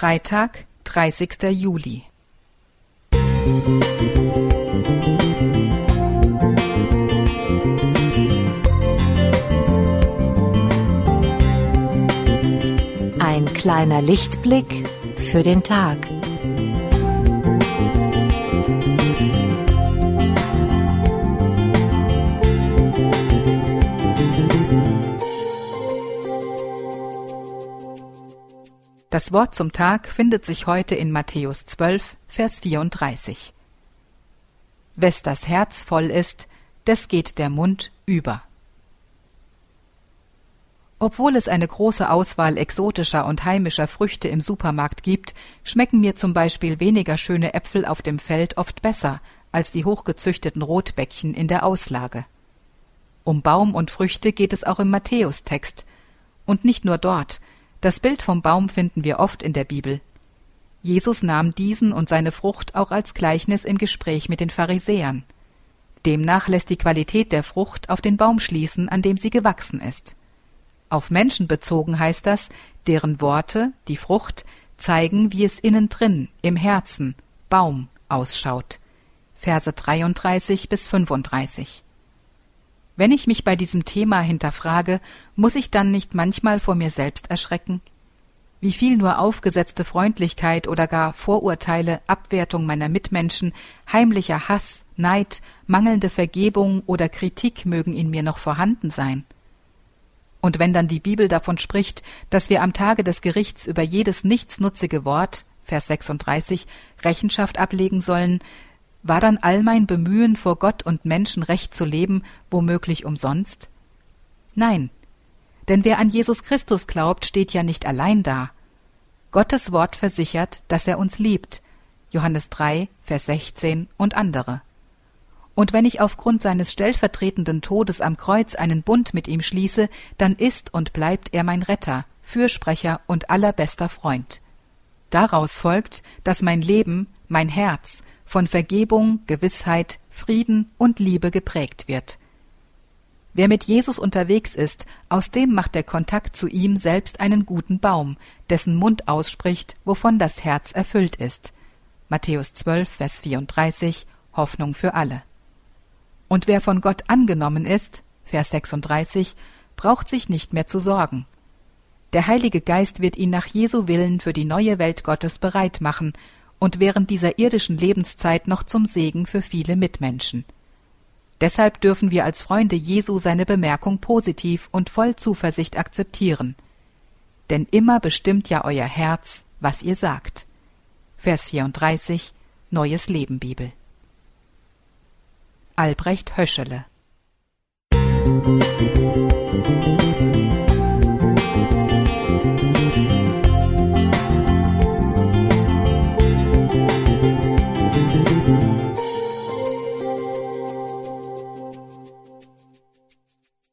Freitag, 30. Juli. Ein kleiner Lichtblick für den Tag. Das Wort zum Tag findet sich heute in Matthäus 12, Vers 34. Wes das Herz voll ist, des geht der Mund über. Obwohl es eine große Auswahl exotischer und heimischer Früchte im Supermarkt gibt, schmecken mir zum Beispiel weniger schöne Äpfel auf dem Feld oft besser als die hochgezüchteten Rotbäckchen in der Auslage. Um Baum und Früchte geht es auch im Matthäustext. Und nicht nur dort, das Bild vom Baum finden wir oft in der Bibel. Jesus nahm diesen und seine Frucht auch als Gleichnis im Gespräch mit den Pharisäern. Demnach lässt die Qualität der Frucht auf den Baum schließen, an dem sie gewachsen ist. Auf Menschen bezogen heißt das, deren Worte, die Frucht, zeigen, wie es innen drin, im Herzen, Baum, ausschaut. Verse 33 bis 35. Wenn ich mich bei diesem Thema hinterfrage, muss ich dann nicht manchmal vor mir selbst erschrecken? Wie viel nur aufgesetzte Freundlichkeit oder gar Vorurteile, Abwertung meiner Mitmenschen, heimlicher Hass, Neid, mangelnde Vergebung oder Kritik mögen in mir noch vorhanden sein? Und wenn dann die Bibel davon spricht, dass wir am Tage des Gerichts über jedes nichtsnutzige Wort, Vers 36, Rechenschaft ablegen sollen, war dann all mein Bemühen, vor Gott und Menschen recht zu leben, womöglich umsonst? Nein, denn wer an Jesus Christus glaubt, steht ja nicht allein da. Gottes Wort versichert, dass er uns liebt. Johannes 3, Vers 16 und andere. Und wenn ich aufgrund seines stellvertretenden Todes am Kreuz einen Bund mit ihm schließe, dann ist und bleibt er mein Retter, Fürsprecher und allerbester Freund. Daraus folgt, dass mein Leben, mein Herz, von Vergebung, Gewissheit, Frieden und Liebe geprägt wird. Wer mit Jesus unterwegs ist, aus dem macht der Kontakt zu ihm selbst einen guten Baum, dessen Mund ausspricht, wovon das Herz erfüllt ist. Matthäus 12, Vers 34, Hoffnung für alle. Und wer von Gott angenommen ist, Vers 36, braucht sich nicht mehr zu sorgen. Der Heilige Geist wird ihn nach Jesu Willen für die neue Welt Gottes bereit machen und während dieser irdischen Lebenszeit noch zum Segen für viele Mitmenschen. Deshalb dürfen wir als Freunde Jesu seine Bemerkung positiv und voll Zuversicht akzeptieren. Denn immer bestimmt ja euer Herz, was ihr sagt. Vers 34 Neues Leben Bibel. Albrecht Höschele Musik